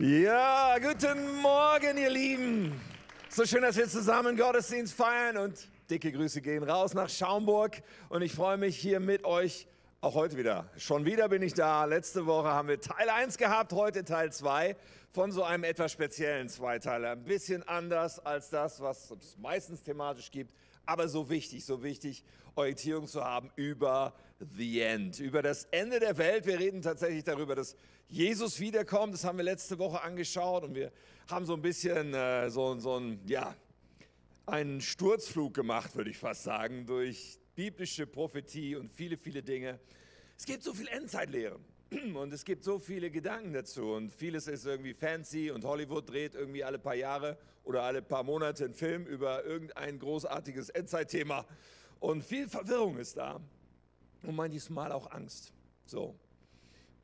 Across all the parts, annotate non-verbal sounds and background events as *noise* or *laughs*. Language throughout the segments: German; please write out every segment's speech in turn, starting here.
Ja, guten Morgen, ihr Lieben. So schön, dass wir zusammen Gottesdienst feiern und dicke Grüße gehen raus nach Schaumburg. Und ich freue mich hier mit euch auch heute wieder. Schon wieder bin ich da. Letzte Woche haben wir Teil 1 gehabt, heute Teil 2 von so einem etwas speziellen Zweiteiler. Ein bisschen anders als das, was es meistens thematisch gibt, aber so wichtig, so wichtig, Orientierung zu haben über the end, über das Ende der Welt. Wir reden tatsächlich darüber, dass Jesus wiederkommt. Das haben wir letzte Woche angeschaut und wir haben so ein bisschen äh, so, so ein, ja, einen Sturzflug gemacht, würde ich fast sagen, durch biblische Prophetie und viele, viele Dinge. Es gibt so viel Endzeitlehren *clears throat* und es gibt so viele Gedanken dazu und vieles ist irgendwie fancy und Hollywood dreht irgendwie alle paar Jahre oder alle paar Monate einen Film über irgendein großartiges Endzeitthema und viel Verwirrung ist da und manches Mal auch Angst. So.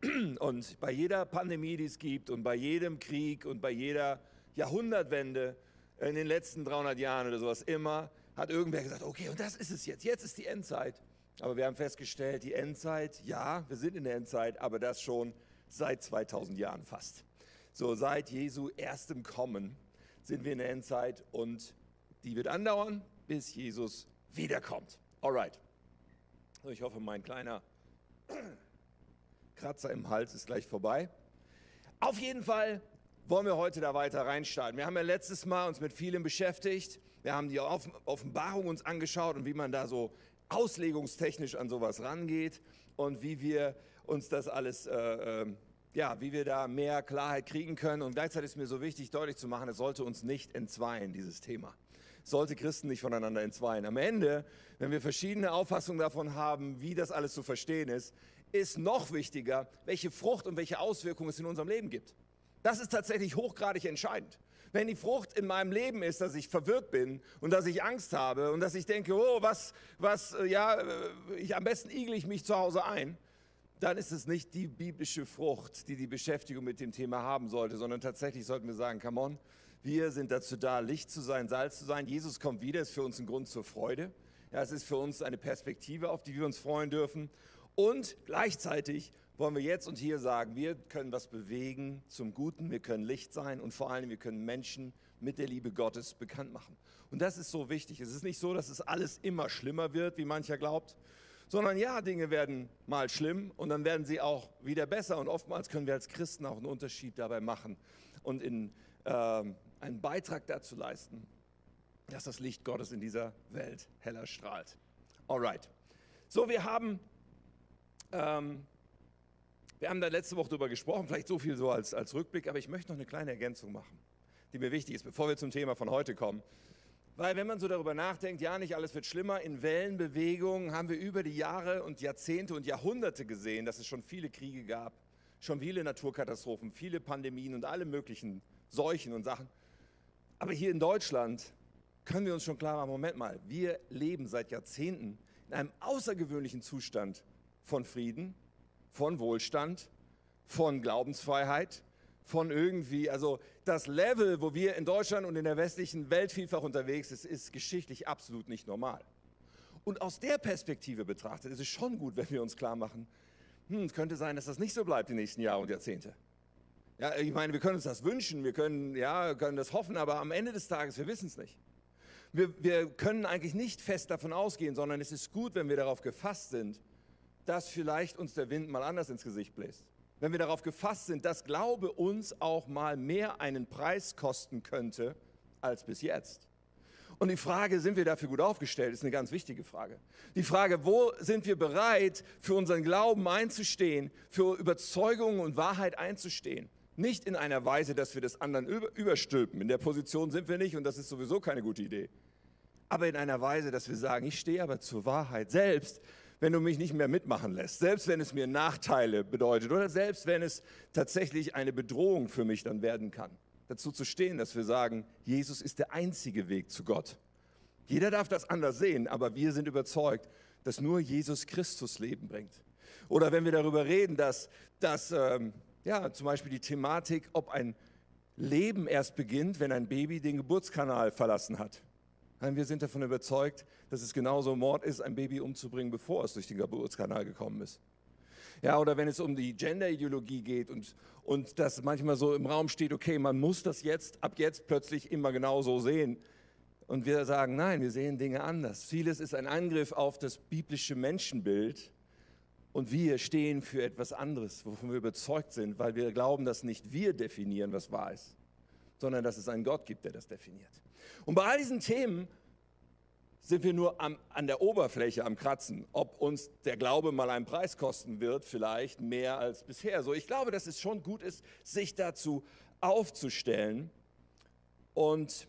*clears throat* Und bei jeder Pandemie, die es gibt und bei jedem Krieg und bei jeder Jahrhundertwende in den letzten 300 Jahren oder sowas immer, hat irgendwer gesagt, okay, und das ist es jetzt, jetzt ist die Endzeit. Aber wir haben festgestellt, die Endzeit, ja, wir sind in der Endzeit, aber das schon seit 2000 Jahren fast. So seit Jesu erstem Kommen sind wir in der Endzeit und die wird andauern, bis Jesus wiederkommt. Alright. Ich hoffe, mein kleiner Kratzer im Hals ist gleich vorbei. Auf jeden Fall wollen wir heute da weiter reinstarten. Wir haben ja letztes Mal uns mit vielem beschäftigt. Wir haben die Offenbarung uns angeschaut und wie man da so auslegungstechnisch an sowas rangeht und wie wir uns das alles, äh, äh, ja, wie wir da mehr Klarheit kriegen können. Und gleichzeitig ist mir so wichtig, deutlich zu machen, es sollte uns nicht entzweien, dieses Thema. Sollte Christen nicht voneinander entzweien. Am Ende, wenn wir verschiedene Auffassungen davon haben, wie das alles zu verstehen ist, ist noch wichtiger, welche Frucht und welche Auswirkungen es in unserem Leben gibt. Das ist tatsächlich hochgradig entscheidend. Wenn die Frucht in meinem Leben ist, dass ich verwirrt bin und dass ich Angst habe und dass ich denke, oh, was, was, äh, ja, äh, ich, am besten igle ich mich zu Hause ein, dann ist es nicht die biblische Frucht, die die Beschäftigung mit dem Thema haben sollte, sondern tatsächlich sollten wir sagen, come on, wir sind dazu da, Licht zu sein, Salz zu sein. Jesus kommt wieder, ist für uns ein Grund zur Freude. Ja, es ist für uns eine Perspektive, auf die wir uns freuen dürfen. Und gleichzeitig wollen wir jetzt und hier sagen, wir können was bewegen zum Guten, wir können Licht sein und vor allem wir können Menschen mit der Liebe Gottes bekannt machen. Und das ist so wichtig. Es ist nicht so, dass es alles immer schlimmer wird, wie mancher glaubt, sondern ja, Dinge werden mal schlimm und dann werden sie auch wieder besser. Und oftmals können wir als Christen auch einen Unterschied dabei machen und in, äh, einen Beitrag dazu leisten, dass das Licht Gottes in dieser Welt heller strahlt. Alright. So, wir haben ähm, wir haben da letzte Woche drüber gesprochen, vielleicht so viel so als, als Rückblick, aber ich möchte noch eine kleine Ergänzung machen, die mir wichtig ist, bevor wir zum Thema von heute kommen. Weil wenn man so darüber nachdenkt, ja, nicht alles wird schlimmer, in Wellenbewegungen haben wir über die Jahre und Jahrzehnte und Jahrhunderte gesehen, dass es schon viele Kriege gab, schon viele Naturkatastrophen, viele Pandemien und alle möglichen Seuchen und Sachen. Aber hier in Deutschland können wir uns schon klar machen, Moment mal, wir leben seit Jahrzehnten in einem außergewöhnlichen Zustand von Frieden, von Wohlstand, von Glaubensfreiheit, von irgendwie, also das Level, wo wir in Deutschland und in der westlichen Welt vielfach unterwegs sind, ist geschichtlich absolut nicht normal. Und aus der Perspektive betrachtet ist es schon gut, wenn wir uns klar machen, hm, es könnte sein, dass das nicht so bleibt die nächsten Jahre und Jahrzehnte. Ja, ich meine, wir können uns das wünschen, wir können, ja, können das hoffen, aber am Ende des Tages, wir wissen es nicht. Wir, wir können eigentlich nicht fest davon ausgehen, sondern es ist gut, wenn wir darauf gefasst sind, dass vielleicht uns der Wind mal anders ins Gesicht bläst. Wenn wir darauf gefasst sind, dass Glaube uns auch mal mehr einen Preis kosten könnte als bis jetzt. Und die Frage, sind wir dafür gut aufgestellt, ist eine ganz wichtige Frage. Die Frage, wo sind wir bereit, für unseren Glauben einzustehen, für Überzeugung und Wahrheit einzustehen? Nicht in einer Weise, dass wir das anderen überstülpen. In der Position sind wir nicht und das ist sowieso keine gute Idee. Aber in einer Weise, dass wir sagen, ich stehe aber zur Wahrheit selbst, wenn du mich nicht mehr mitmachen lässt, selbst wenn es mir Nachteile bedeutet oder selbst wenn es tatsächlich eine Bedrohung für mich dann werden kann. Dazu zu stehen, dass wir sagen, Jesus ist der einzige Weg zu Gott. Jeder darf das anders sehen, aber wir sind überzeugt, dass nur Jesus Christus Leben bringt. Oder wenn wir darüber reden, dass, dass ähm, ja, zum Beispiel die Thematik, ob ein Leben erst beginnt, wenn ein Baby den Geburtskanal verlassen hat. Nein, wir sind davon überzeugt, dass es genauso Mord ist, ein Baby umzubringen, bevor es durch den Geburtskanal gekommen ist. Ja, oder wenn es um die Gender-Ideologie geht und, und das manchmal so im Raum steht, okay, man muss das jetzt, ab jetzt plötzlich immer genau so sehen. Und wir sagen, nein, wir sehen Dinge anders. Vieles ist ein Angriff auf das biblische Menschenbild und wir stehen für etwas anderes, wovon wir überzeugt sind, weil wir glauben, dass nicht wir definieren, was wahr ist, sondern dass es einen Gott gibt, der das definiert. Und bei all diesen Themen sind wir nur am, an der Oberfläche am Kratzen, ob uns der Glaube mal einen Preis kosten wird, vielleicht mehr als bisher. So, ich glaube, dass es schon gut ist, sich dazu aufzustellen und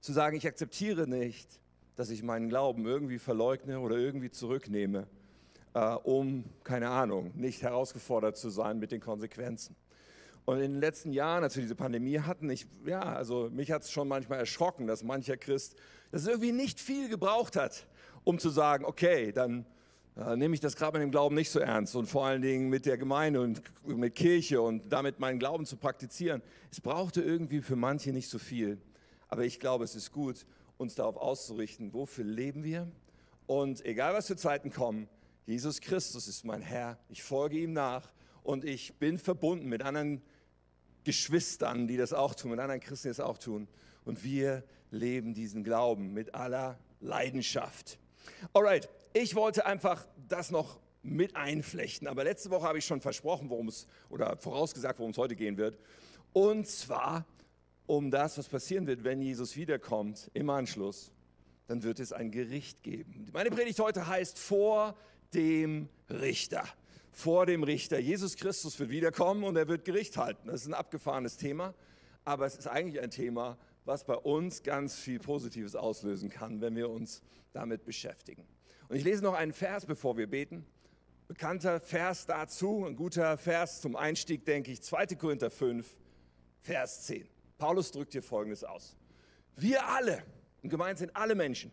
zu sagen, ich akzeptiere nicht, dass ich meinen Glauben irgendwie verleugne oder irgendwie zurücknehme, äh, um, keine Ahnung, nicht herausgefordert zu sein mit den Konsequenzen. Und in den letzten Jahren, als wir diese Pandemie hatten, ich, ja, also mich hat es schon manchmal erschrocken, dass mancher Christ das irgendwie nicht viel gebraucht hat, um zu sagen, okay, dann äh, nehme ich das gerade mit dem Glauben nicht so ernst und vor allen Dingen mit der Gemeinde und mit Kirche und damit meinen Glauben zu praktizieren. Es brauchte irgendwie für manche nicht so viel. Aber ich glaube, es ist gut, uns darauf auszurichten, wofür leben wir. Und egal was für Zeiten kommen, Jesus Christus ist mein Herr, ich folge ihm nach und ich bin verbunden mit anderen Geschwistern, die das auch tun, mit anderen Christen, die das auch tun. Und wir leben diesen Glauben mit aller Leidenschaft. Alright, ich wollte einfach das noch mit einflechten, aber letzte Woche habe ich schon versprochen, worum es oder vorausgesagt, worum es heute gehen wird. Und zwar um das, was passieren wird, wenn Jesus wiederkommt im Anschluss. Dann wird es ein Gericht geben. Meine Predigt heute heißt vor dem Richter vor dem Richter. Jesus Christus wird wiederkommen und er wird Gericht halten. Das ist ein abgefahrenes Thema, aber es ist eigentlich ein Thema, was bei uns ganz viel Positives auslösen kann, wenn wir uns damit beschäftigen. Und ich lese noch einen Vers, bevor wir beten. Bekannter Vers dazu, ein guter Vers zum Einstieg, denke ich, 2. Korinther 5, Vers 10. Paulus drückt hier Folgendes aus. Wir alle, und gemeint sind alle Menschen,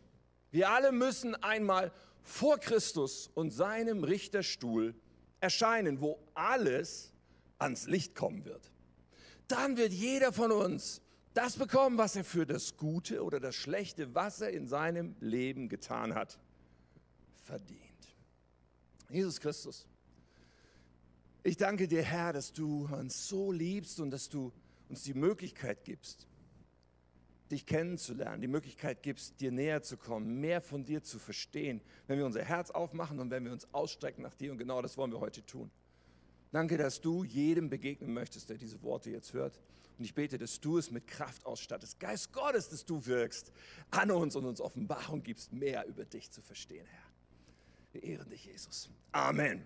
wir alle müssen einmal vor Christus und seinem Richterstuhl erscheinen, wo alles ans Licht kommen wird. Dann wird jeder von uns das bekommen, was er für das Gute oder das Schlechte, was er in seinem Leben getan hat, verdient. Jesus Christus, ich danke dir, Herr, dass du uns so liebst und dass du uns die Möglichkeit gibst, dich kennenzulernen, die Möglichkeit gibst, dir näher zu kommen, mehr von dir zu verstehen, wenn wir unser Herz aufmachen und wenn wir uns ausstrecken nach dir. Und genau das wollen wir heute tun. Danke, dass du jedem begegnen möchtest, der diese Worte jetzt hört. Und ich bete, dass du es mit Kraft ausstattest. Geist Gottes, dass du wirkst an uns und uns Offenbarung gibst, mehr über dich zu verstehen, Herr. Wir ehren dich, Jesus. Amen.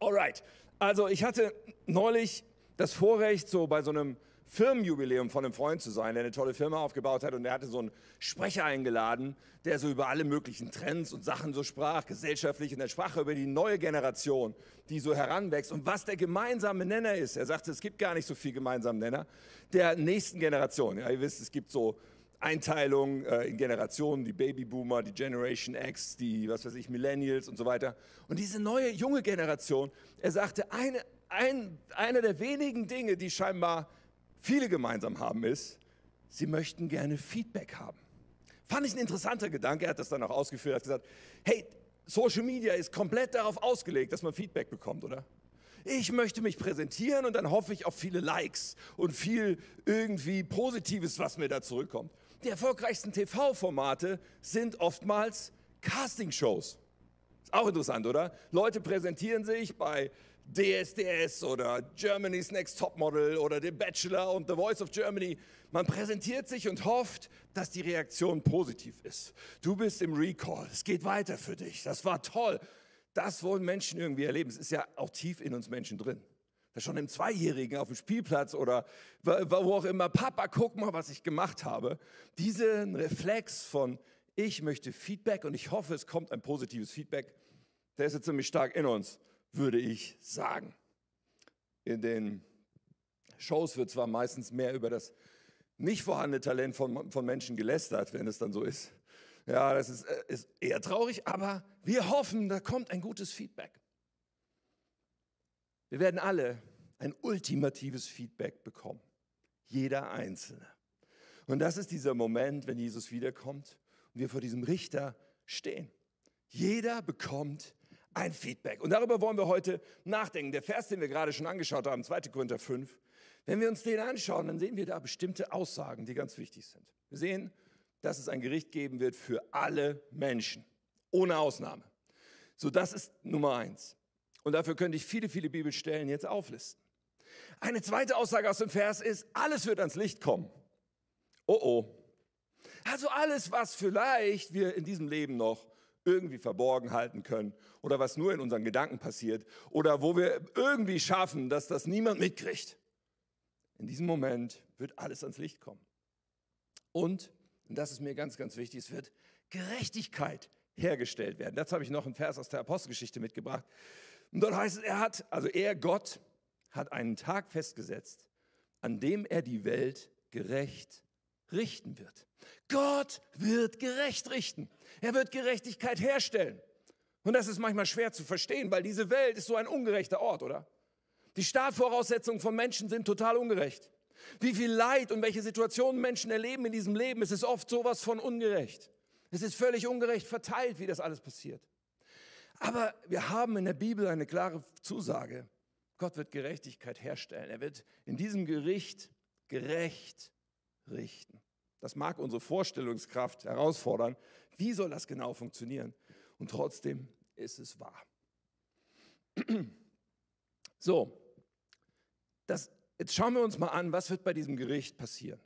Alright. Also ich hatte neulich das Vorrecht, so bei so einem Firmenjubiläum von einem Freund zu sein, der eine tolle Firma aufgebaut hat und der hatte so einen Sprecher eingeladen, der so über alle möglichen Trends und Sachen so sprach, gesellschaftlich, und er sprach über die neue Generation, die so heranwächst und was der gemeinsame Nenner ist. Er sagte, es gibt gar nicht so viel gemeinsamen Nenner der nächsten Generation. Ja, ihr wisst, es gibt so Einteilungen äh, in Generationen, die Babyboomer, die Generation X, die, was weiß ich, Millennials und so weiter. Und diese neue, junge Generation, er sagte, eine, ein, eine der wenigen Dinge, die scheinbar viele gemeinsam haben, ist, sie möchten gerne Feedback haben. Fand ich ein interessanter Gedanke, er hat das dann auch ausgeführt, er hat gesagt, hey, Social Media ist komplett darauf ausgelegt, dass man Feedback bekommt, oder? Ich möchte mich präsentieren und dann hoffe ich auf viele Likes und viel irgendwie Positives, was mir da zurückkommt. Die erfolgreichsten TV-Formate sind oftmals Castingshows. Ist auch interessant, oder? Leute präsentieren sich bei DSDS oder Germany's Next Topmodel oder The Bachelor und The Voice of Germany. Man präsentiert sich und hofft, dass die Reaktion positiv ist. Du bist im Recall, es geht weiter für dich, das war toll. Das wollen Menschen irgendwie erleben. Es ist ja auch tief in uns Menschen drin. Das schon im Zweijährigen auf dem Spielplatz oder wo auch immer, Papa, guck mal, was ich gemacht habe. Diesen Reflex von, ich möchte Feedback und ich hoffe, es kommt ein positives Feedback, der ist jetzt ziemlich stark in uns würde ich sagen. In den Shows wird zwar meistens mehr über das nicht vorhandene Talent von, von Menschen gelästert, wenn es dann so ist. Ja, das ist, äh, ist eher traurig, aber wir hoffen, da kommt ein gutes Feedback. Wir werden alle ein ultimatives Feedback bekommen. Jeder Einzelne. Und das ist dieser Moment, wenn Jesus wiederkommt und wir vor diesem Richter stehen. Jeder bekommt ein Feedback. Und darüber wollen wir heute nachdenken. Der Vers, den wir gerade schon angeschaut haben, 2. Korinther 5, wenn wir uns den anschauen, dann sehen wir da bestimmte Aussagen, die ganz wichtig sind. Wir sehen, dass es ein Gericht geben wird für alle Menschen, ohne Ausnahme. So, das ist Nummer eins. Und dafür könnte ich viele, viele Bibelstellen jetzt auflisten. Eine zweite Aussage aus dem Vers ist, alles wird ans Licht kommen. Oh oh. Also alles, was vielleicht wir in diesem Leben noch irgendwie verborgen halten können oder was nur in unseren Gedanken passiert oder wo wir irgendwie schaffen, dass das niemand mitkriegt. In diesem Moment wird alles ans Licht kommen. Und, und das ist mir ganz, ganz wichtig, es wird Gerechtigkeit hergestellt werden. Dazu habe ich noch einen Vers aus der Apostelgeschichte mitgebracht. Und dort heißt es, er hat, also er, Gott, hat einen Tag festgesetzt, an dem er die Welt gerecht richten wird. Gott wird gerecht richten. Er wird Gerechtigkeit herstellen. Und das ist manchmal schwer zu verstehen, weil diese Welt ist so ein ungerechter Ort, oder? Die Startvoraussetzungen von Menschen sind total ungerecht. Wie viel Leid und welche Situationen Menschen erleben in diesem Leben, es ist oft sowas von ungerecht. Es ist völlig ungerecht verteilt, wie das alles passiert. Aber wir haben in der Bibel eine klare Zusage. Gott wird Gerechtigkeit herstellen. Er wird in diesem Gericht gerecht richten. Das mag unsere Vorstellungskraft herausfordern. Wie soll das genau funktionieren? Und trotzdem ist es wahr. *clears throat* So, das, jetzt schauen wir uns mal an, was wird bei diesem Gericht passieren.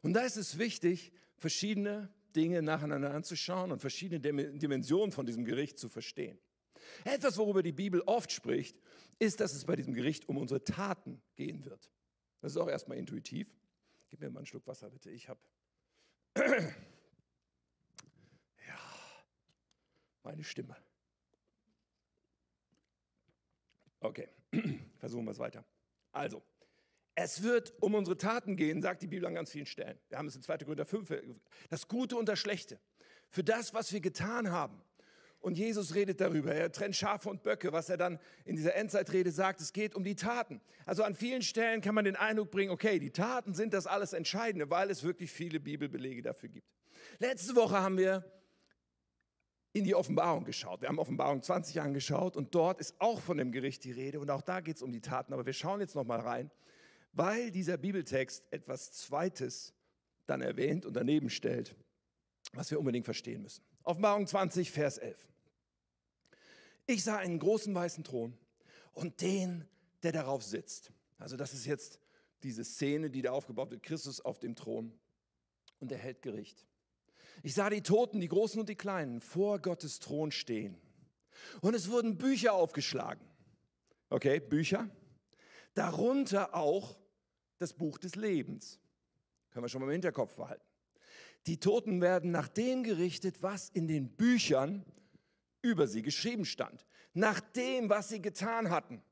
Und da ist es wichtig, verschiedene Dinge nacheinander anzuschauen und verschiedene Dimensionen von diesem Gericht zu verstehen. Etwas, worüber die Bibel oft spricht, ist, dass es bei diesem Gericht um unsere Taten gehen wird. Das ist auch erstmal intuitiv. Gib mir mal einen Schluck Wasser, bitte. Ich habe. *clears throat* ja, meine Stimme. Okay, *clears throat* versuchen wir es weiter. Also, es wird um unsere Taten gehen, sagt die Bibel an ganz vielen Stellen. Wir haben es in 2. Korinther 5, das Gute und das Schlechte. Für das, was wir getan haben. Und Jesus redet darüber. Er trennt Schafe und Böcke, was er dann in dieser Endzeitrede sagt. Es geht um die Taten. Also an vielen Stellen kann man den Eindruck bringen, okay, die Taten sind das alles Entscheidende, weil es wirklich viele Bibelbelege dafür gibt. Letzte Woche haben wir in die Offenbarung geschaut. Wir haben Offenbarung 20 angeschaut und dort ist auch von dem Gericht die Rede und auch da geht es um die Taten. Aber wir schauen jetzt noch mal rein, weil dieser Bibeltext etwas Zweites dann erwähnt und daneben stellt, was wir unbedingt verstehen müssen. Offenbarung 20, Vers 11. Ich sah einen großen weißen Thron und den, der darauf sitzt. Also das ist jetzt diese Szene, die da aufgebaut wird. Christus auf dem Thron und er hält Gericht. Ich sah die Toten, die Großen und die Kleinen, vor Gottes Thron stehen. Und es wurden Bücher aufgeschlagen. Okay, Bücher. Darunter auch das Buch des Lebens. Können wir schon mal im Hinterkopf behalten. Die Toten werden nach dem gerichtet, was in den Büchern über sie geschrieben stand. Nach dem, was sie getan hatten.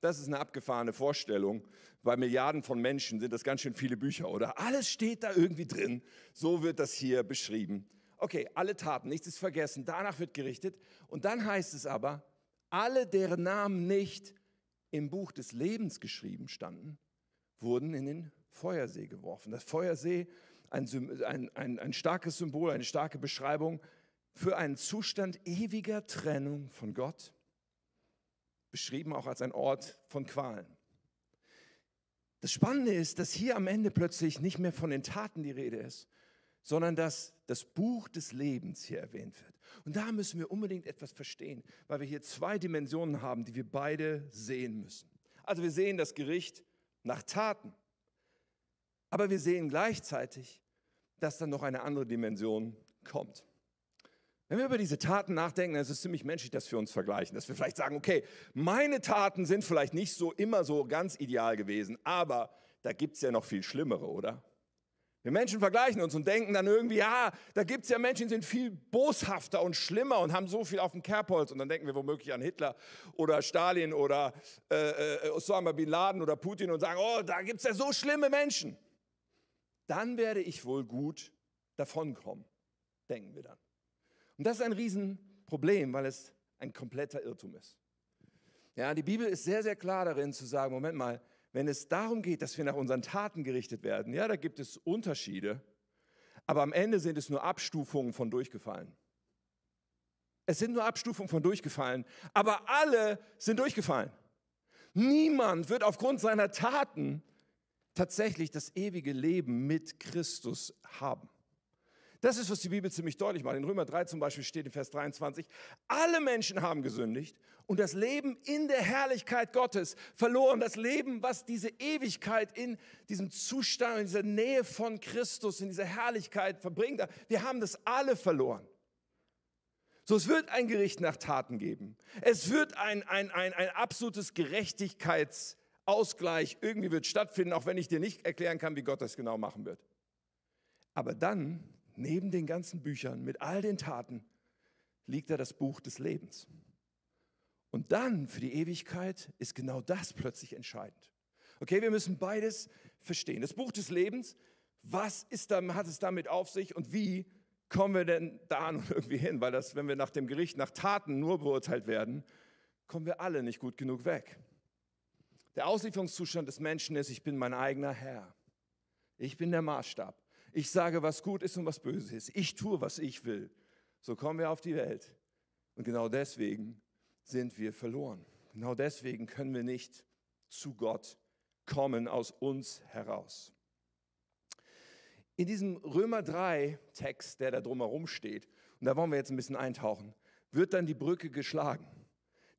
Das ist eine abgefahrene Vorstellung. Bei Milliarden von Menschen sind das ganz schön viele Bücher, oder? Alles steht da irgendwie drin. So wird das hier beschrieben. Okay, alle Taten, nichts ist vergessen. Danach wird gerichtet. Und dann heißt es aber, alle, deren Namen nicht im Buch des Lebens geschrieben standen, wurden in den Feuersee geworfen. Das Feuersee ein, ein, ein, ein starkes Symbol, eine starke Beschreibung für einen Zustand ewiger Trennung von Gott, beschrieben auch als ein Ort von Qualen. Das Spannende ist, dass hier am Ende plötzlich nicht mehr von den Taten die Rede ist, sondern dass das Buch des Lebens hier erwähnt wird. Und da müssen wir unbedingt etwas verstehen, weil wir hier zwei Dimensionen haben, die wir beide sehen müssen. Also wir sehen das Gericht nach Taten, aber wir sehen gleichzeitig dass dann noch eine andere Dimension kommt. Wenn wir über diese Taten nachdenken, dann ist es ziemlich menschlich, dass wir uns vergleichen, dass wir vielleicht sagen, okay, meine Taten sind vielleicht nicht so immer so ganz ideal gewesen, aber da gibt es ja noch viel Schlimmere, oder? Wir Menschen vergleichen uns und denken dann irgendwie, ja, da gibt es ja Menschen, die sind viel boshafter und schlimmer und haben so viel auf dem Kerbholz. Und dann denken wir womöglich an Hitler oder Stalin oder äh, äh Osama Bin Laden oder Putin und sagen, oh, da gibt es ja so schlimme Menschen dann werde ich wohl gut davonkommen, denken wir dann. Und das ist ein Riesenproblem, weil es ein kompletter Irrtum ist. Ja, die Bibel ist sehr, sehr klar darin zu sagen, Moment mal, wenn es darum geht, dass wir nach unseren Taten gerichtet werden, ja, da gibt es Unterschiede, aber am Ende sind es nur Abstufungen von durchgefallen. Es sind nur Abstufungen von durchgefallen, aber alle sind durchgefallen. Niemand wird aufgrund seiner Taten tatsächlich das ewige Leben mit Christus haben. Das ist, was die Bibel ziemlich deutlich macht. In Römer 3 zum Beispiel steht in Vers 23, alle Menschen haben gesündigt und das Leben in der Herrlichkeit Gottes verloren. Das Leben, was diese Ewigkeit in diesem Zustand, in dieser Nähe von Christus, in dieser Herrlichkeit verbringt. Wir haben das alle verloren. So, es wird ein Gericht nach Taten geben. Es wird ein, ein, ein, ein absolutes Gerechtigkeitsausgleich irgendwie wird stattfinden, auch wenn ich dir nicht erklären kann, wie Gott das genau machen wird. Aber dann neben den ganzen Büchern, mit all den Taten, liegt da das Buch des Lebens. Und dann für die Ewigkeit ist genau das plötzlich entscheidend. Okay, wir müssen beides verstehen. Das Buch des Lebens, was ist da, hat es damit auf sich und wie kommen wir denn da *laughs* irgendwie hin? Weil das, wenn wir nach dem Gericht nach Taten nur beurteilt werden, kommen wir alle nicht gut genug weg. Der Auslieferungszustand des Menschen ist, ich bin mein eigener Herr. Ich bin der Maßstab. Ich sage, was gut ist und was böse ist. Ich tue, was ich will. So kommen wir auf die Welt. Und genau deswegen sind wir verloren. Genau deswegen können wir nicht zu Gott kommen aus uns heraus. In diesem Römer 3 Text, der da drumherum steht, und da wollen wir jetzt ein bisschen eintauchen, wird dann die Brücke geschlagen.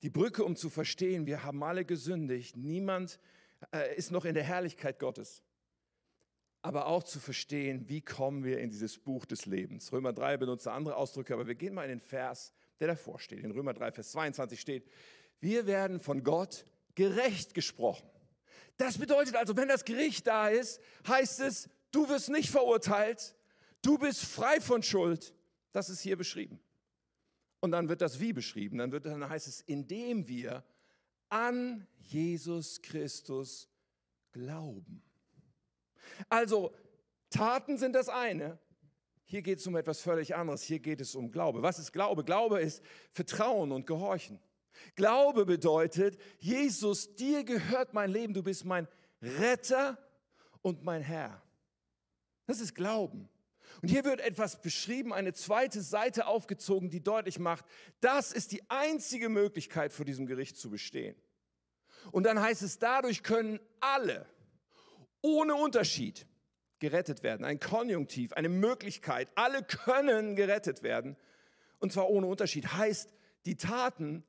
Die Brücke, um zu verstehen, wir haben alle gesündigt, niemand äh, ist noch in der Herrlichkeit Gottes aber auch zu verstehen, wie kommen wir in dieses Buch des Lebens. Römer 3 benutzt andere Ausdrücke, aber wir gehen mal in den Vers, der davor steht. In Römer 3, Vers 22 steht, wir werden von Gott gerecht gesprochen. Das bedeutet also, wenn das Gericht da ist, heißt es, du wirst nicht verurteilt, du bist frei von Schuld. Das ist hier beschrieben. Und dann wird das wie beschrieben. Dann, wird, dann heißt es, indem wir an Jesus Christus glauben. Also Taten sind das eine. Hier geht es um etwas völlig anderes. Hier geht es um Glaube. Was ist Glaube? Glaube ist Vertrauen und Gehorchen. Glaube bedeutet, Jesus, dir gehört mein Leben. Du bist mein Retter und mein Herr. Das ist Glauben. Und hier wird etwas beschrieben, eine zweite Seite aufgezogen, die deutlich macht, das ist die einzige Möglichkeit, vor diesem Gericht zu bestehen. Und dann heißt es, dadurch können alle, ohne Unterschied gerettet werden. Ein Konjunktiv, eine Möglichkeit. Alle können gerettet werden. Und zwar ohne Unterschied. Heißt, die Taten,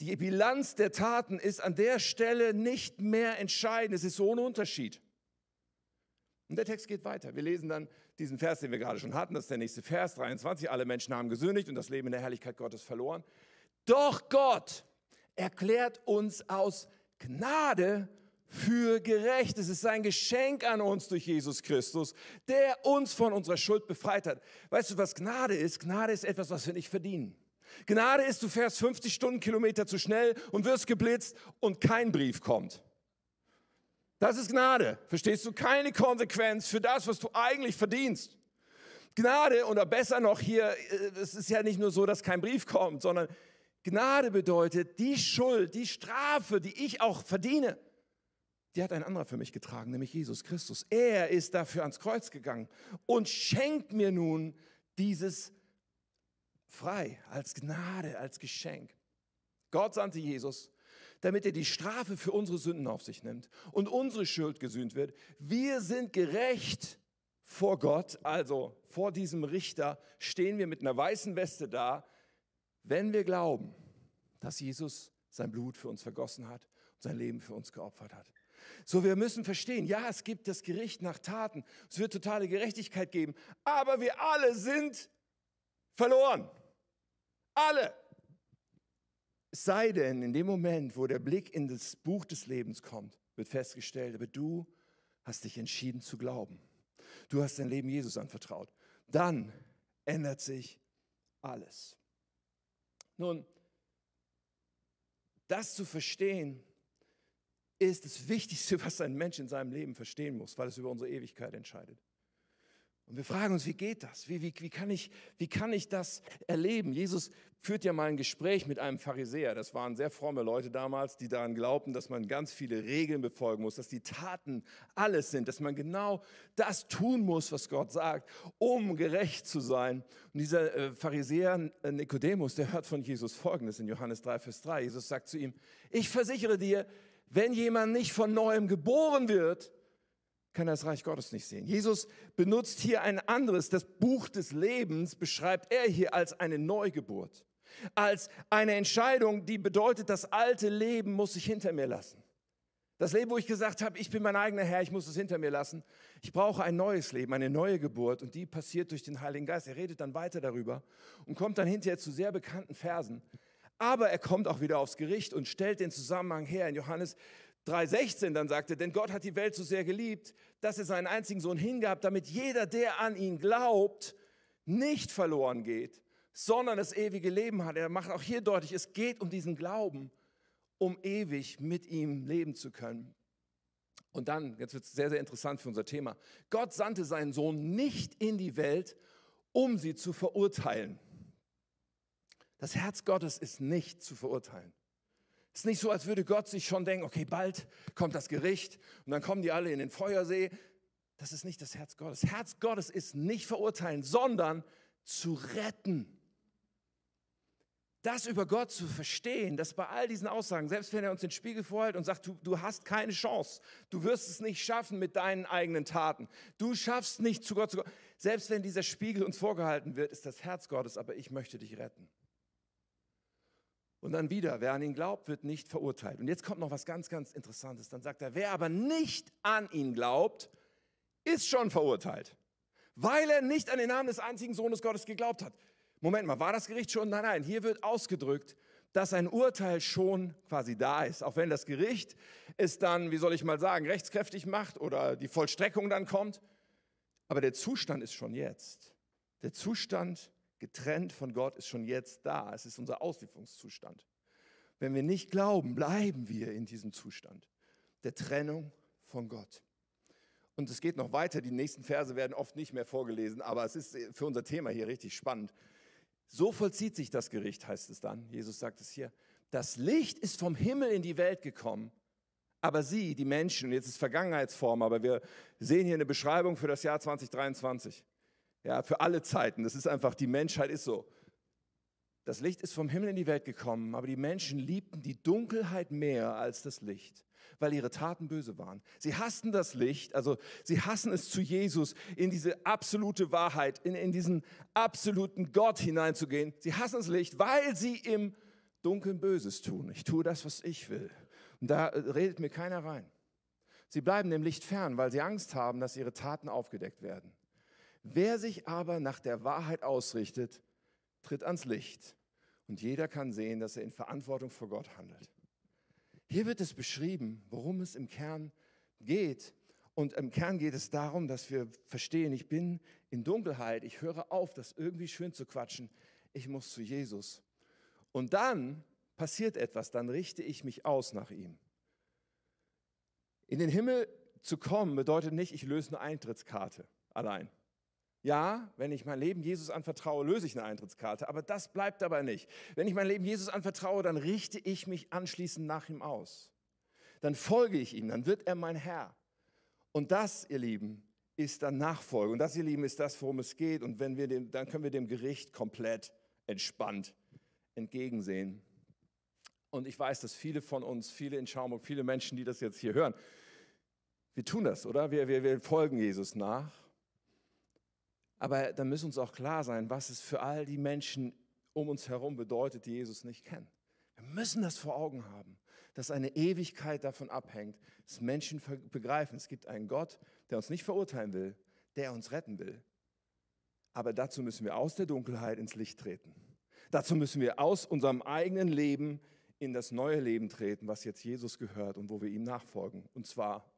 die Bilanz der Taten ist an der Stelle nicht mehr entscheidend. Es ist ohne Unterschied. Und der Text geht weiter. Wir lesen dann diesen Vers, den wir gerade schon hatten. Das ist der nächste Vers, 23. Alle Menschen haben gesündigt und das Leben in der Herrlichkeit Gottes verloren. Doch Gott erklärt uns aus Gnade für gerecht. Es ist sein Geschenk an uns durch Jesus Christus, der uns von unserer Schuld befreit hat. Weißt du, was Gnade ist? Gnade ist etwas, was wir nicht verdienen. Gnade ist, du fährst 50 Stundenkilometer zu schnell und wirst geblitzt und kein Brief kommt. Das ist Gnade. Verstehst du? Keine Konsequenz für das, was du eigentlich verdienst. Gnade oder besser noch hier, äh, es ist ja nicht nur so, dass kein Brief kommt, sondern Gnade bedeutet die Schuld, die Strafe, die ich auch verdiene die hat ein anderer für mich getragen, nämlich Jesus Christus. Er ist dafür ans Kreuz gegangen und schenkt mir nun dieses frei, als Gnade, als Geschenk. Gott sandte Jesus, damit er die Strafe für unsere Sünden auf sich nimmt und unsere Schuld gesühnt wird. Wir sind gerecht vor Gott, also vor diesem Richter stehen wir mit einer weißen Weste da, wenn wir glauben, dass Jesus sein Blut für uns vergossen hat und sein Leben für uns geopfert hat. So, wir müssen verstehen, ja, es gibt das Gericht nach Taten, es wird totale Gerechtigkeit geben, aber wir alle sind verloren. Alle. Sei denn, in dem Moment, wo der Blick in das Buch des Lebens kommt, wird festgestellt, aber du hast dich entschieden zu glauben. Du hast dein Leben Jesus anvertraut. Dann ändert sich alles. Nun, das zu verstehen, ist das Wichtigste, *laughs* was ein Mensch in seinem Leben verstehen muss, weil es über unsere Ewigkeit entscheidet. Und wir fragen uns, wie geht das? Wie, wie, wie, kann ich, wie kann ich das erleben? Jesus führt ja mal ein Gespräch mit einem Pharisäer. Das waren sehr fromme Leute damals, die daran glaubten, dass man ganz viele Regeln befolgen muss, dass die Taten alles sind, dass man genau das tun muss, was Gott sagt, um gerecht zu sein. Und dieser äh, Pharisäer Nikodemus, der hört von Jesus Folgendes in Johannes 3, Vers 3. Jesus sagt zu ihm, ich versichere dir, wenn jemand nicht von neuem geboren wird, kann er das Reich Gottes nicht sehen. Jesus benutzt hier ein anderes, das Buch des Lebens beschreibt er hier als eine Neugeburt, als eine Entscheidung, die bedeutet, das alte Leben muss ich hinter mir lassen. Das Leben, wo ich gesagt habe, ich bin mein eigener Herr, ich muss es hinter mir lassen. Ich brauche ein neues Leben, eine neue Geburt und die passiert durch den Heiligen Geist. Er redet dann weiter darüber und kommt dann hinterher zu sehr bekannten Versen. Aber er kommt auch wieder aufs Gericht und stellt den Zusammenhang her. In Johannes 3,16 dann sagte, denn Gott hat die Welt so sehr geliebt, dass er seinen einzigen Sohn hingab, damit jeder, der an ihn glaubt, nicht verloren geht, sondern das ewige Leben hat. Er macht auch hier deutlich, es geht um diesen Glauben, um ewig mit ihm leben zu können. Und dann, jetzt wird es sehr, sehr interessant für unser Thema, Gott sandte seinen Sohn nicht in die Welt, um sie zu verurteilen. Das Herz Gottes ist nicht zu verurteilen. Es ist nicht so, als würde Gott sich schon denken, okay, bald kommt das Gericht und dann kommen die alle in den Feuersee. Das ist nicht das Herz Gottes. Herz Gottes ist nicht verurteilen, sondern zu retten. Das über Gott zu verstehen, dass bei all diesen Aussagen, selbst wenn er uns den Spiegel vorhält und sagt, du, du hast keine Chance, du wirst es nicht schaffen mit deinen eigenen Taten, du schaffst nicht zu Gott zu kommen, selbst wenn dieser Spiegel uns vorgehalten wird, ist das Herz Gottes, aber ich möchte dich retten. Und dann wieder, wer an ihn glaubt, wird nicht verurteilt. Und jetzt kommt noch was ganz, ganz Interessantes. Dann sagt er, wer aber nicht an ihn glaubt, ist schon verurteilt, weil er nicht an den Namen des einzigen Sohnes Gottes geglaubt hat. Moment mal, war das Gericht schon? Nein, nein, hier wird ausgedrückt, dass ein Urteil schon quasi da ist. Auch wenn das Gericht es dann, wie soll ich mal sagen, rechtskräftig macht oder die Vollstreckung dann kommt. Aber der Zustand ist schon jetzt. Der Zustand getrennt von Gott ist schon jetzt da. Es ist unser Auslieferungszustand. Wenn wir nicht glauben, bleiben wir in diesem Zustand der Trennung von Gott. Und es geht noch weiter, die nächsten Verse werden oft nicht mehr vorgelesen, aber es ist für unser Thema hier richtig spannend. So vollzieht sich das Gericht, heißt es dann. Jesus sagt es hier. Das Licht ist vom Himmel in die Welt gekommen, aber sie, die Menschen, jetzt ist Vergangenheitsform, aber wir sehen hier eine Beschreibung für das Jahr 2023. Ja, für alle Zeiten. Das ist einfach, die Menschheit ist so. Das Licht ist vom Himmel in die Welt gekommen, aber die Menschen liebten die Dunkelheit mehr als das Licht, weil ihre Taten böse waren. Sie hassten das Licht, also sie hassen es zu Jesus, in diese absolute Wahrheit, in, in diesen absoluten Gott hineinzugehen. Sie hassen das Licht, weil sie im Dunkeln Böses tun. Ich tue das, was ich will. Und da redet mir keiner rein. Sie bleiben dem Licht fern, weil sie Angst haben, dass ihre Taten aufgedeckt werden. Wer sich aber nach der Wahrheit ausrichtet, tritt ans Licht. Und jeder kann sehen, dass er in Verantwortung vor Gott handelt. Hier wird es beschrieben, worum es im Kern geht. Und im Kern geht es darum, dass wir verstehen, ich bin in Dunkelheit, ich höre auf, das irgendwie schön zu quatschen, ich muss zu Jesus. Und dann passiert etwas, dann richte ich mich aus nach ihm. In den Himmel zu kommen bedeutet nicht, ich löse eine Eintrittskarte allein. Ja, wenn ich mein Leben Jesus anvertraue, löse ich eine Eintrittskarte, aber das bleibt dabei nicht. Wenn ich mein Leben Jesus anvertraue, dann richte ich mich anschließend nach ihm aus. Dann folge ich ihm, dann wird er mein Herr. Und das, ihr Lieben, ist dann Nachfolge. Und das, ihr Lieben, ist das, worum es geht. Und wenn wir dem, dann können wir dem Gericht komplett entspannt entgegensehen. Und ich weiß, dass viele von uns, viele in Schaumburg, viele Menschen, die das jetzt hier hören, wir tun das, oder? Wir, wir, wir folgen Jesus nach. Aber dann muss uns auch klar sein, was es für all die Menschen um uns herum bedeutet, die Jesus nicht kennen. Wir müssen das vor Augen haben, dass eine Ewigkeit davon abhängt, dass Menschen begreifen, es gibt einen Gott, der uns nicht verurteilen will, der uns retten will. Aber dazu müssen wir aus der Dunkelheit ins Licht treten. Dazu müssen wir aus unserem eigenen Leben in das neue Leben treten, was jetzt Jesus gehört und wo wir ihm nachfolgen. Und zwar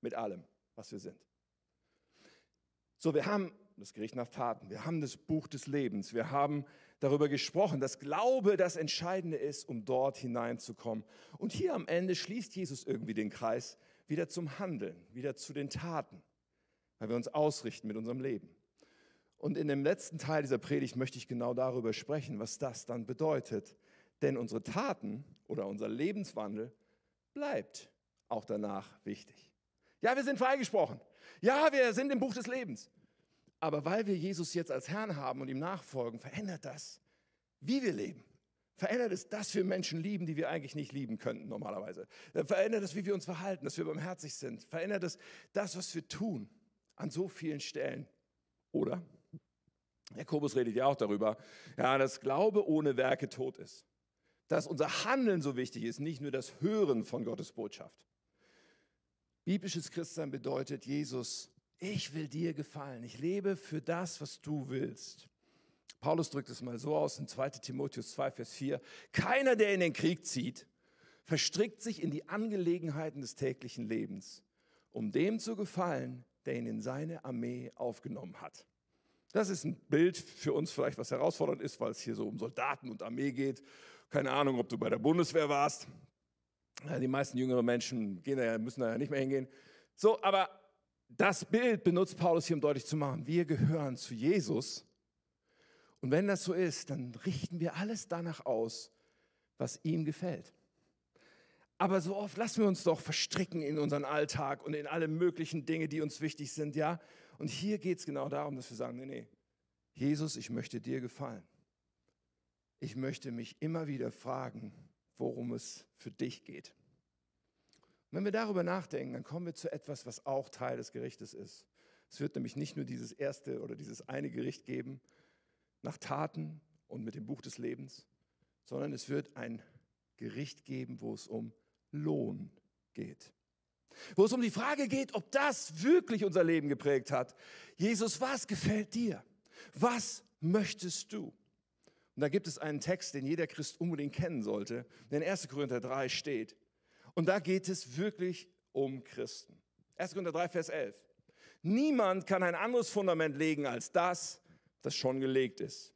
mit allem, was wir sind. So, wir haben das Gericht nach Taten. Wir haben das Buch des Lebens. Wir haben darüber gesprochen, dass Glaube das Entscheidende ist, um dort hineinzukommen. Und hier am Ende schließt Jesus irgendwie den Kreis wieder zum Handeln, wieder zu den Taten. weil wir uns ausrichten mit unserem Leben. Und in dem letzten Teil dieser Predigt möchte ich genau darüber sprechen, was das dann bedeutet. Denn unsere Taten oder unser Lebenswandel bleibt auch danach wichtig. Ja, wir sind freigesprochen. Ja, wir sind im Buch des Lebens. Aber weil wir Jesus jetzt als Herrn haben und ihm nachfolgen, verändert das, wie wir leben. Verändert es, dass wir Menschen lieben, die wir eigentlich nicht lieben könnten normalerweise. Verändert es, wie wir uns verhalten, dass wir barmherzig sind. Verändert es, das, was wir tun, an so vielen Stellen. Oder? Jakobus redet ja auch darüber, ja, dass Glaube ohne Werke tot ist. Dass unser Handeln so wichtig ist, nicht nur das Hören von Gottes Botschaft. Biblisches Christsein bedeutet, Jesus, ich will dir gefallen. Ich lebe für das, was du willst. Paulus drückt es mal so aus in 2 Timotheus 2, Vers 4. Keiner, der in den Krieg zieht, verstrickt sich in die Angelegenheiten des täglichen Lebens, um dem zu gefallen, der ihn in seine Armee aufgenommen hat. Das ist ein Bild für uns vielleicht, was herausfordernd ist, weil es hier so um Soldaten und Armee geht. Keine Ahnung, ob du bei der Bundeswehr warst. Die meisten jüngeren Menschen gehen da, müssen da ja nicht mehr hingehen. So, aber das Bild benutzt Paulus hier, um deutlich zu machen, wir gehören zu Jesus. Und wenn das so ist, dann richten wir alles danach aus, was ihm gefällt. Aber so oft lassen wir uns doch verstricken in unseren Alltag und in alle möglichen Dinge, die uns wichtig sind, ja. Und hier geht es genau darum, dass wir sagen, nee, nee, Jesus, ich möchte dir gefallen. Ich möchte mich immer wieder fragen, worum es für dich geht. Wenn wir darüber nachdenken, dann kommen wir zu etwas, was auch Teil des Gerichtes ist. Es wird nämlich nicht nur dieses erste oder dieses eine Gericht geben nach Taten und mit dem Buch des Lebens, sondern es wird ein Gericht geben, wo es um Lohn geht wo es um die Frage geht, ob das wirklich unser Leben geprägt hat. Jesus, was gefällt dir? Was möchtest du? Und da gibt es einen Text, den jeder Christ unbedingt kennen sollte, der in 1. Korinther 3 steht. Und da geht es wirklich um Christen. 1. Korinther 3, Vers 11. Niemand kann ein anderes Fundament legen als das, das schon gelegt ist.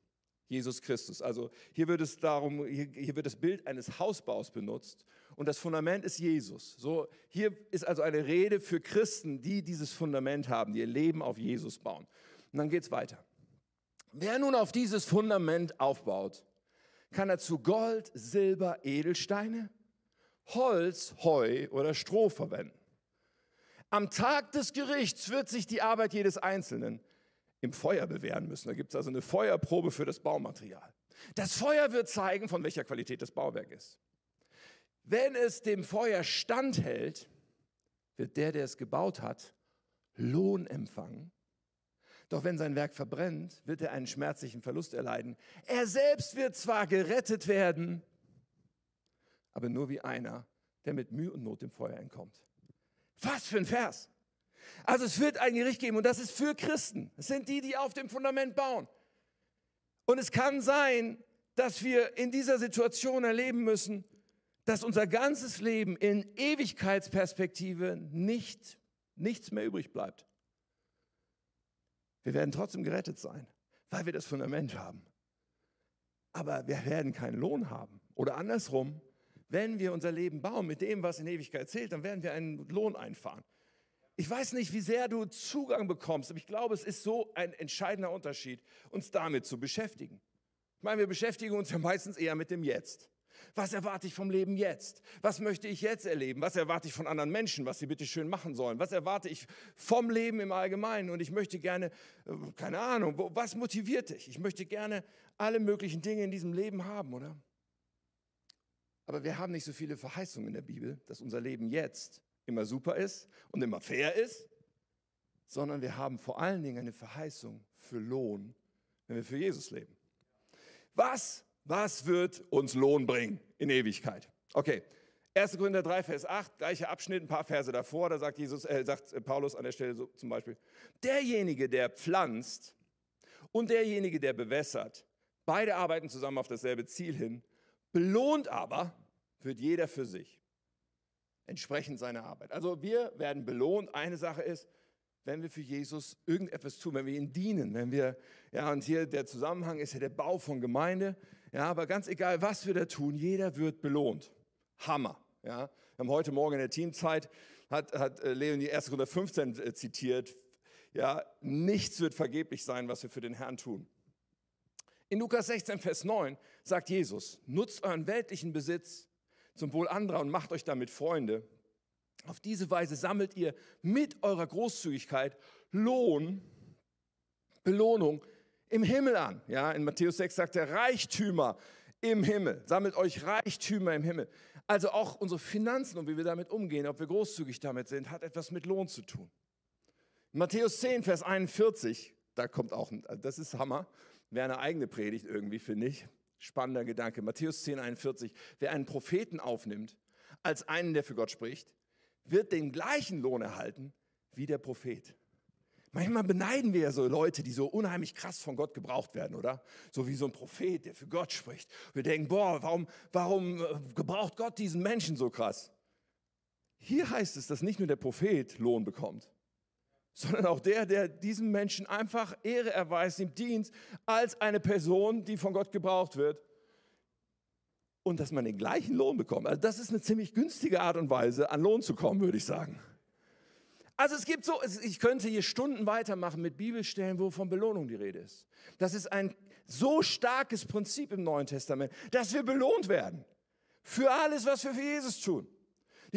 Jesus Christus. Also hier wird es darum, hier, hier wird das Bild eines Hausbaus benutzt und das Fundament ist Jesus. So, hier ist also eine Rede für Christen, die dieses Fundament haben, die ihr Leben auf Jesus bauen. Und dann geht es weiter. Wer nun auf dieses Fundament aufbaut, kann er zu Gold, Silber, Edelsteine, Holz, Heu oder Stroh verwenden. Am Tag des Gerichts wird sich die Arbeit jedes Einzelnen im Feuer bewähren müssen. Da gibt es also eine Feuerprobe für das Baumaterial. Das Feuer wird zeigen, von welcher Qualität das Bauwerk ist. Wenn es dem Feuer standhält, wird der, der es gebaut hat, Lohn empfangen. Doch wenn sein Werk verbrennt, wird er einen schmerzlichen Verlust erleiden. Er selbst wird zwar gerettet werden, aber nur wie einer, der mit Mühe und Not dem Feuer entkommt. Was für ein Vers! Also es wird ein Gericht geben und das ist für Christen. Es sind die, die auf dem Fundament bauen. Und es kann sein, dass wir in dieser Situation erleben müssen, dass unser ganzes Leben in Ewigkeitsperspektive nicht, nichts mehr übrig bleibt. Wir werden trotzdem gerettet sein, weil wir das Fundament haben. Aber wir werden keinen Lohn haben. Oder andersrum, wenn wir unser Leben bauen mit dem, was in Ewigkeit zählt, dann werden wir einen Lohn einfahren. Ich weiß nicht, wie sehr du Zugang bekommst, aber ich glaube, es ist so ein entscheidender Unterschied, uns damit zu beschäftigen. Ich meine, wir beschäftigen uns ja meistens eher mit dem Jetzt. Was erwarte ich vom Leben jetzt? Was möchte ich jetzt erleben? Was erwarte ich von anderen Menschen, was sie bitte schön machen sollen? Was erwarte ich vom Leben im Allgemeinen? Und ich möchte gerne, äh, keine Ahnung, was motiviert dich? Ich möchte gerne alle möglichen Dinge in diesem Leben haben, oder? Aber wir haben nicht so viele Verheißungen in der Bibel, dass unser Leben jetzt immer super ist und immer fair ist, sondern wir haben vor allen Dingen eine Verheißung für Lohn, wenn wir für Jesus leben. Was was wird uns Lohn bringen in Ewigkeit? Okay, 1. Korinther 3, Vers 8, gleicher Abschnitt, ein paar Verse davor, da sagt, Jesus, äh, sagt Paulus an der Stelle so zum Beispiel, derjenige, der pflanzt und derjenige, der bewässert, beide arbeiten zusammen auf dasselbe Ziel hin, belohnt aber wird jeder für sich, entsprechend seiner Arbeit. Also wir werden belohnt. Eine Sache ist, wenn wir für Jesus irgendetwas tun, wenn wir ihn dienen, wenn wir, ja, und hier der Zusammenhang ist ja der Bau von Gemeinde, ja, aber ganz egal, was wir da tun, jeder wird belohnt. Hammer. Ja. Wir haben heute Morgen in der Teamzeit, hat, hat äh, Leonie 1. 15 äh, zitiert, Ja, nichts wird vergeblich sein, was wir für den Herrn tun. In Lukas 16, Vers 9 sagt Jesus, nutzt euren weltlichen Besitz zum Wohl anderer und macht euch damit Freunde. Auf diese Weise sammelt ihr mit eurer Großzügigkeit Lohn, Belohnung im Himmel an. Ja, in Matthäus 6 sagt er Reichtümer im Himmel. Sammelt euch Reichtümer im Himmel. Also auch unsere Finanzen und wie wir damit umgehen, ob wir großzügig damit sind, hat etwas mit Lohn zu tun. In Matthäus 10, Vers 41, da kommt auch, das ist Hammer, wäre eine eigene Predigt irgendwie, finde ich. Spannender Gedanke. Matthäus 10, 41, wer einen Propheten aufnimmt, als einen, der für Gott spricht, wird den gleichen Lohn erhalten wie der Prophet. Manchmal beneiden wir ja so Leute, die so unheimlich krass von Gott gebraucht werden, oder? So wie so ein Prophet, der für Gott spricht. Wir denken, boah, warum, warum äh, gebraucht Gott diesen Menschen so krass? Hier heißt es, dass nicht nur der Prophet Lohn bekommt, sondern auch der, der diesem Menschen einfach Ehre erweist, ihm dient, als eine Person, die von Gott gebraucht wird. Und dass man den gleichen Lohn bekommt. Also das ist eine ziemlich günstige Art und Weise, an Lohn zu kommen, würde ich sagen. Also es gibt so, ich könnte hier Stunden weitermachen mit Bibelstellen, wo von Belohnung die Rede ist. Das ist ein so starkes Prinzip im Neuen Testament, dass wir belohnt werden für alles, was wir für Jesus tun.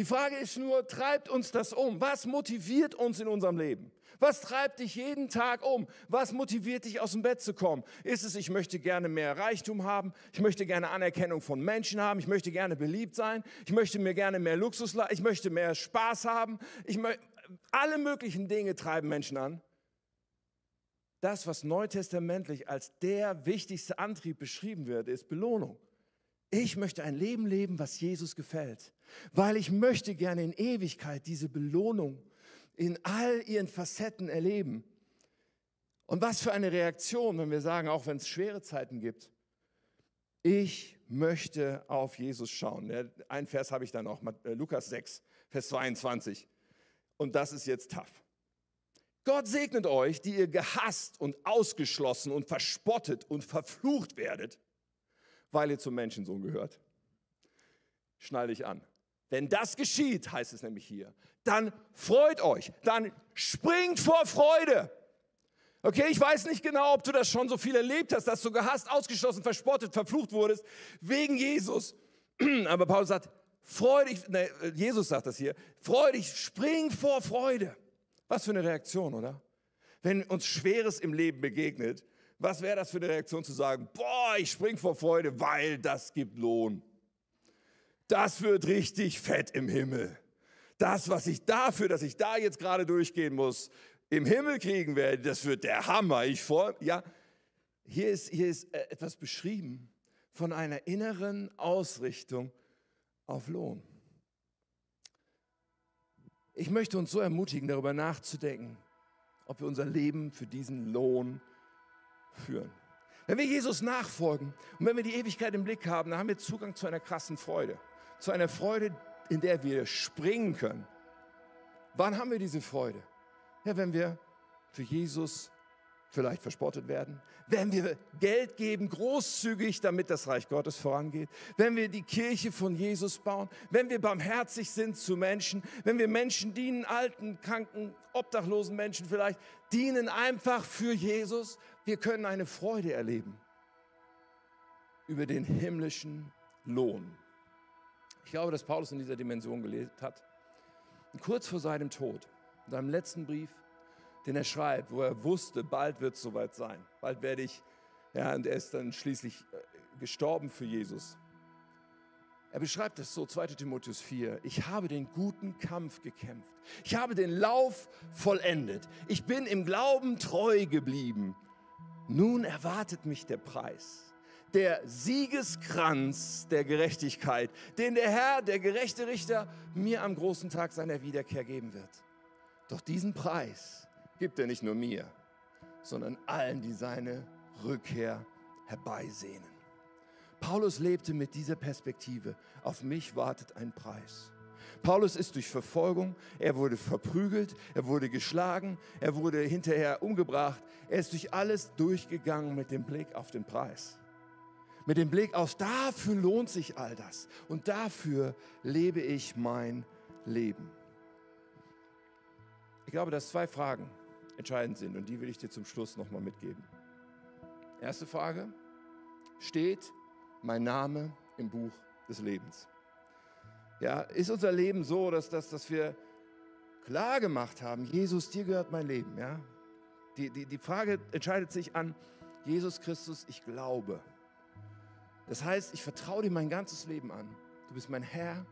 Die Frage ist nur, treibt uns das um? Was motiviert uns in unserem Leben? Was treibt dich jeden Tag um? Was motiviert dich aus dem Bett zu kommen? Ist es, ich möchte gerne mehr Reichtum haben, ich möchte gerne Anerkennung von Menschen haben, ich möchte gerne beliebt sein, ich möchte mir gerne mehr Luxus, ich möchte mehr Spaß haben, ich alle möglichen Dinge treiben Menschen an. Das, was neutestamentlich als der wichtigste Antrieb beschrieben wird, ist Belohnung. Ich möchte ein Leben leben, was Jesus gefällt, weil ich möchte gerne in Ewigkeit diese Belohnung in all ihren Facetten erleben. Und was für eine Reaktion, wenn wir sagen, auch wenn es schwere Zeiten gibt, ich möchte auf Jesus schauen. Ein Vers habe ich dann noch, Lukas 6, Vers 22. Und das ist jetzt tough. Gott segnet euch, die ihr gehasst und ausgeschlossen und verspottet und verflucht werdet, weil ihr zum Menschensohn gehört. Schnall dich an. Wenn das geschieht, heißt es nämlich hier, dann freut euch, dann springt vor Freude. Okay, ich weiß nicht genau, ob du das schon so viel erlebt hast, dass du gehasst, ausgeschlossen, verspottet, verflucht wurdest wegen Jesus. *clears throat* Aber Paulus sagt, freudig, ne, Jesus sagt das hier, freudig, spring vor Freude. Was für eine Reaktion, oder? Wenn uns Schweres im Leben begegnet, was wäre das für eine Reaktion zu sagen, boah, ich spring vor Freude, weil das gibt Lohn. Das wird richtig fett im Himmel. Das, was ich dafür, dass ich da jetzt gerade durchgehen muss, im Himmel kriegen werde, das wird der Hammer. Ich vor, ja, hier ist, hier ist äh, etwas beschrieben von einer inneren Ausrichtung auf Lohn. Ich möchte uns so ermutigen, darüber nachzudenken, ob wir unser Leben für diesen Lohn führen. Wenn wir Jesus nachfolgen und wenn wir die Ewigkeit im Blick haben, dann haben wir Zugang zu einer krassen Freude. Zu einer Freude, in der wir springen können. Wann haben wir diese Freude? Ja, wenn wir für Jesus vielleicht verspottet werden, wenn wir Geld geben, großzügig, damit das Reich Gottes vorangeht, wenn wir die Kirche von Jesus bauen, wenn wir barmherzig sind zu Menschen, wenn wir Menschen dienen, alten, kranken, obdachlosen Menschen vielleicht, dienen einfach für Jesus, wir können eine Freude erleben über den himmlischen Lohn. Ich glaube, dass Paulus in dieser Dimension gelebt hat. Und kurz vor seinem Tod, in seinem letzten Brief, den er schreibt, wo er wusste, bald wird es soweit sein. Bald werde ich, ja, und er ist dann schließlich äh, gestorben für Jesus. Er beschreibt es so, 2 Timotheus 4, ich habe den guten Kampf gekämpft. Ich habe den Lauf vollendet. Ich bin im Glauben treu geblieben. Nun erwartet mich der Preis, der Siegeskranz der Gerechtigkeit, den der Herr, der gerechte Richter, mir am großen Tag seiner Wiederkehr geben wird. Doch diesen Preis gibt er nicht nur mir, sondern allen, die seine Rückkehr herbeisehnen. Paulus lebte mit dieser Perspektive. Auf mich wartet ein Preis. Paulus ist durch Verfolgung, er wurde verprügelt, er wurde geschlagen, er wurde hinterher umgebracht. Er ist durch alles durchgegangen mit dem Blick auf den Preis. Mit dem Blick auf, dafür lohnt sich all das. Und dafür lebe ich mein Leben. Ich glaube, dass zwei Fragen entscheidend sind und die will ich dir zum Schluss nochmal mitgeben. Erste Frage, steht mein Name im Buch des Lebens? Ja, ist unser Leben so, dass, dass, dass wir klar gemacht haben, Jesus, dir gehört mein Leben? Ja? Die, die, die Frage entscheidet sich an, Jesus Christus, ich glaube. Das heißt, ich vertraue dir mein ganzes Leben an. Du bist mein Herr,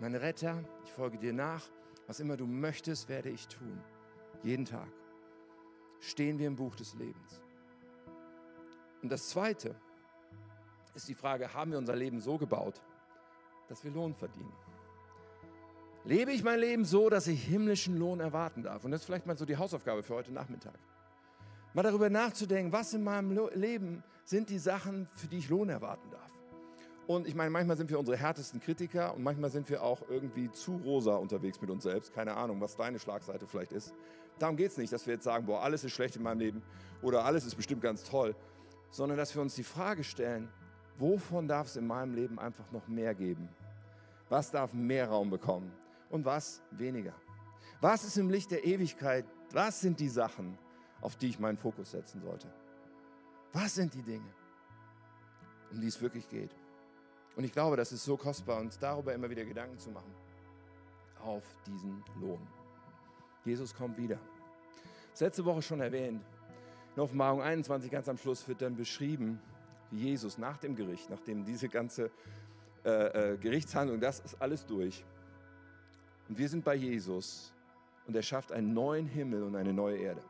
mein Retter, ich folge dir nach. Was immer du möchtest, werde ich tun. Jeden Tag. Stehen wir im Buch des Lebens. Und das Zweite ist die Frage, haben wir unser Leben so gebaut, dass wir Lohn verdienen? Lebe ich mein Leben so, dass ich himmlischen Lohn erwarten darf? Und das ist vielleicht mal so die Hausaufgabe für heute Nachmittag. Mal darüber nachzudenken, was in meinem Leben sind die Sachen, für die ich Lohn erwarten darf. Und ich meine, manchmal sind wir unsere härtesten Kritiker und manchmal sind wir auch irgendwie zu rosa unterwegs mit uns selbst. Keine Ahnung, was deine Schlagseite vielleicht ist. Darum geht es nicht, dass wir jetzt sagen, boah, alles ist schlecht in meinem Leben oder alles ist bestimmt ganz toll, sondern dass wir uns die Frage stellen, wovon darf es in meinem Leben einfach noch mehr geben? Was darf mehr Raum bekommen und was weniger? Was ist im Licht der Ewigkeit? Was sind die Sachen, auf die ich meinen Fokus setzen sollte? Was sind die Dinge, um die es wirklich geht? Und ich glaube, das ist so kostbar, uns darüber immer wieder Gedanken zu machen. Auf diesen Lohn. Jesus kommt wieder. Letzte Woche schon erwähnt. In Offenbarung 21, ganz am Schluss, wird dann beschrieben, wie Jesus nach dem Gericht, nachdem diese ganze äh, äh, Gerichtshandlung, das ist alles durch. Und wir sind bei Jesus und er schafft einen neuen Himmel und eine neue Erde.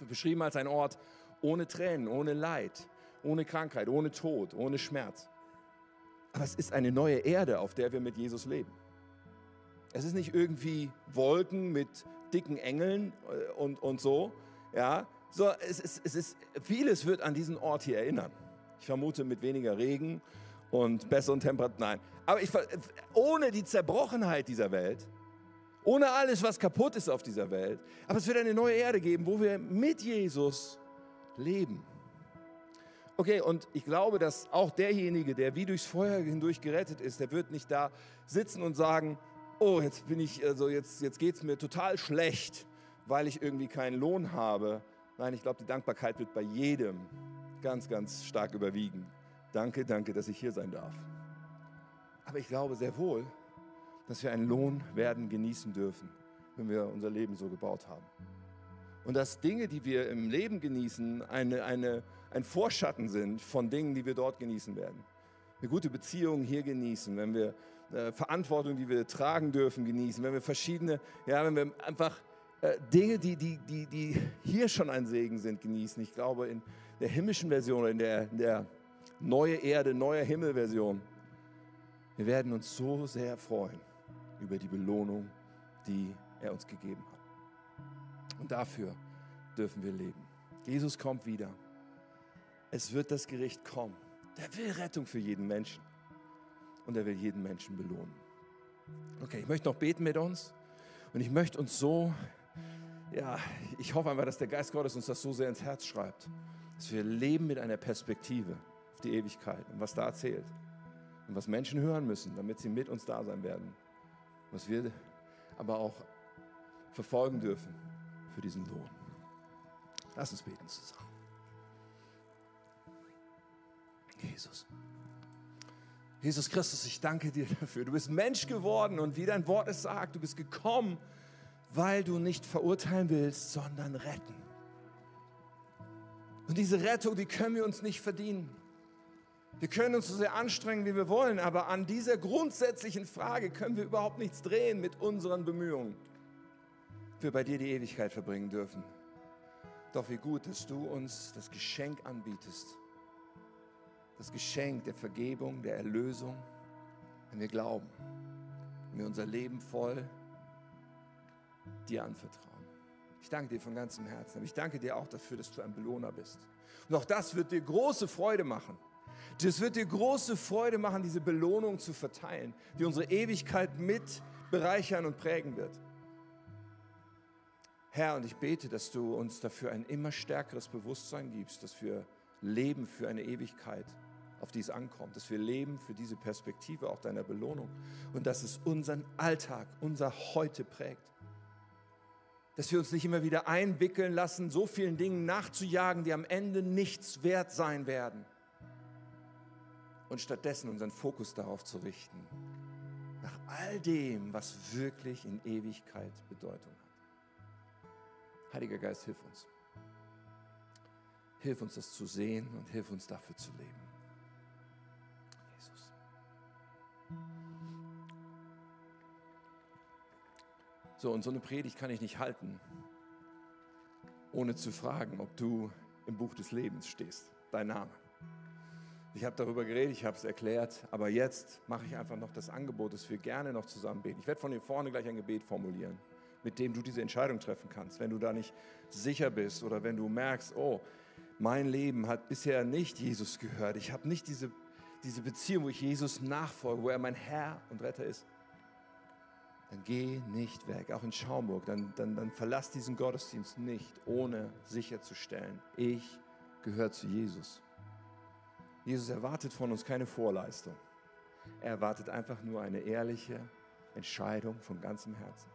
Beschrieben als ein Ort ohne Tränen, ohne Leid, ohne Krankheit, ohne Tod, ohne Schmerz. Aber es ist eine neue Erde, auf der wir mit Jesus leben. Es ist nicht irgendwie Wolken mit dicken Engeln äh, und, und so. Ja, so, es ist, es ist, vieles wird an diesen Ort hier erinnern. Ich vermute mit weniger Regen und besseren Temperaturen. Nein, aber ich, ohne die Zerbrochenheit dieser Welt, ohne alles, was kaputt ist auf dieser Welt. Aber es wird eine neue Erde geben, wo wir mit Jesus leben. Okay, und ich glaube, dass auch derjenige, der wie durchs Feuer hindurch gerettet ist, der wird nicht da sitzen und sagen, oh, jetzt bin ich, also jetzt, jetzt geht es mir total schlecht, weil ich irgendwie keinen Lohn habe. Nein, ich glaube, die Dankbarkeit wird bei jedem ganz, ganz stark überwiegen. Danke, danke, dass ich hier sein darf. Aber ich glaube sehr wohl, dass wir einen Lohn werden genießen dürfen, wenn wir unser Leben so gebaut haben. Und dass Dinge, die wir im Leben genießen, eine, eine, ein Vorschatten sind von Dingen, die wir dort genießen werden. Eine gute Beziehung hier genießen, wenn wir äh, Verantwortung, die wir tragen dürfen, genießen, wenn wir verschiedene, ja, wenn wir einfach äh, Dinge, die, die, die, die hier schon ein Segen sind, genießen. Ich glaube, in der himmlischen Version in der, in der neue Erde, neue Himmelversion, wir werden uns so sehr freuen über die Belohnung, die er uns gegeben hat. Und dafür dürfen wir leben. Jesus kommt wieder. Es wird das Gericht kommen. Der will Rettung für jeden Menschen. Und er will jeden Menschen belohnen. Okay, ich möchte noch beten mit uns. Und ich möchte uns so, ja, ich hoffe einfach, dass der Geist Gottes uns das so sehr ins Herz schreibt, dass wir leben mit einer Perspektive auf die Ewigkeit und was da erzählt. Und was Menschen hören müssen, damit sie mit uns da sein werden. Was wir aber auch verfolgen dürfen für diesen Lohn. Lass uns beten zusammen. Jesus. Jesus Christus, ich danke dir dafür. Du bist Mensch geworden und wie dein Wort es sagt, du bist gekommen, weil du nicht verurteilen willst, sondern retten. Und diese Rettung, die können wir uns nicht verdienen. Wir können uns so sehr anstrengen, wie wir wollen, aber an dieser grundsätzlichen Frage können wir überhaupt nichts drehen mit unseren Bemühungen. Wir bei dir die Ewigkeit verbringen dürfen. Doch wie gut, dass du uns das Geschenk anbietest das Geschenk der Vergebung, der Erlösung, wenn wir glauben, wenn wir unser Leben voll dir anvertrauen. Ich danke dir von ganzem Herzen, aber ich danke dir auch dafür, dass du ein Belohner bist. Und auch das wird dir große Freude machen. Das wird dir große Freude machen, diese Belohnung zu verteilen, die unsere Ewigkeit mit bereichern und prägen wird. Herr, und ich bete, dass du uns dafür ein immer stärkeres Bewusstsein gibst, dass wir leben für eine Ewigkeit auf die es ankommt, dass wir leben für diese Perspektive auch deiner Belohnung und dass es unseren Alltag, unser Heute prägt. dass wir uns nicht immer wieder einwickeln lassen, so vielen Dingen nachzujagen, die am Ende nichts wert sein werden. Und stattdessen unseren Fokus darauf zu richten, nach all dem, was wirklich in Ewigkeit Bedeutung hat. Heiliger Geist, hilf uns. Hilf uns das zu sehen und hilf uns dafür zu leben. Jesus. So, und so eine Predigt kann ich nicht halten, ohne zu fragen, ob du im Buch des Lebens stehst, dein Name. Ich habe darüber geredet, ich habe es erklärt, aber jetzt mache ich einfach noch das Angebot, dass wir gerne noch zusammen beten. Ich werde von hier vorne gleich ein Gebet formulieren, mit dem du diese Entscheidung treffen kannst. Wenn du da nicht sicher bist oder wenn du merkst, oh, mein Leben hat bisher nicht Jesus gehört, ich habe nicht diese, diese Beziehung, wo ich Jesus nachfolge, wo er mein Herr und Retter ist, dann geh nicht weg, auch in Schaumburg, dann, dann, dann verlass diesen Gottesdienst nicht, ohne sicherzustellen, ich gehöre zu Jesus. Jesus erwartet von uns keine Vorleistung. Er erwartet einfach nur eine ehrliche Entscheidung von ganzem Herzen,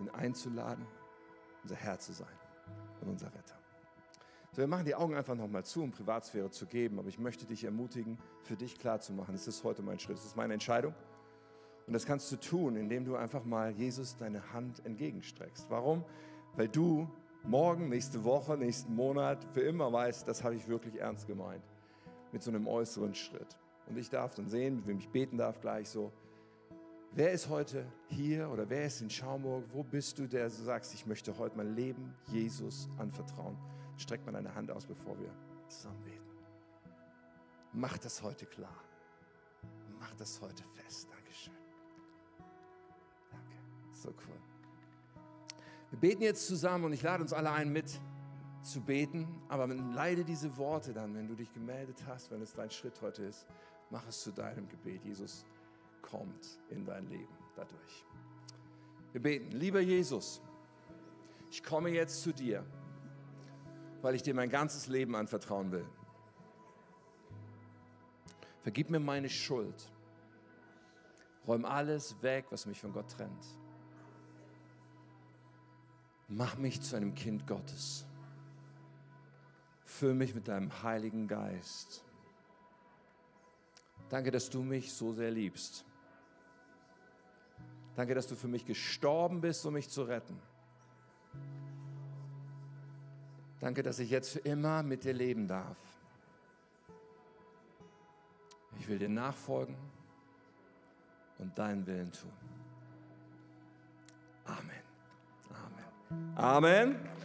ihn einzuladen, unser Herr zu sein und unser Retter. So, wir machen die Augen einfach nochmal zu, um Privatsphäre zu geben, aber ich möchte dich ermutigen, für dich klarzumachen, es ist heute mein Schritt, es ist meine Entscheidung. Und das kannst du tun, indem du einfach mal Jesus deine Hand entgegenstreckst. Warum? Weil du morgen, nächste Woche, nächsten Monat für immer weißt, das habe ich wirklich ernst gemeint. Mit so einem äußeren Schritt. Und ich darf dann sehen, mit wem ich beten darf, gleich so. Wer ist heute hier oder wer ist in Schaumburg? Wo bist du, der so sagst, ich möchte heute mein Leben Jesus anvertrauen? Streck mal deine Hand aus, bevor wir zusammen beten. Mach das heute klar. Mach das heute fest. Dankeschön. So cool. Wir beten jetzt zusammen und ich lade uns alle ein, mit zu beten. Aber leide diese Worte dann, wenn du dich gemeldet hast, wenn es dein Schritt heute ist, mach es zu deinem Gebet. Jesus kommt in dein Leben dadurch. Wir beten, lieber Jesus, ich komme jetzt zu dir, weil ich dir mein ganzes Leben anvertrauen will. Vergib mir meine Schuld. Räum alles weg, was mich von Gott trennt. Mach mich zu einem Kind Gottes. Füll mich mit deinem Heiligen Geist. Danke, dass du mich so sehr liebst. Danke, dass du für mich gestorben bist, um mich zu retten. Danke, dass ich jetzt für immer mit dir leben darf. Ich will dir nachfolgen und deinen Willen tun. Amen. Amen.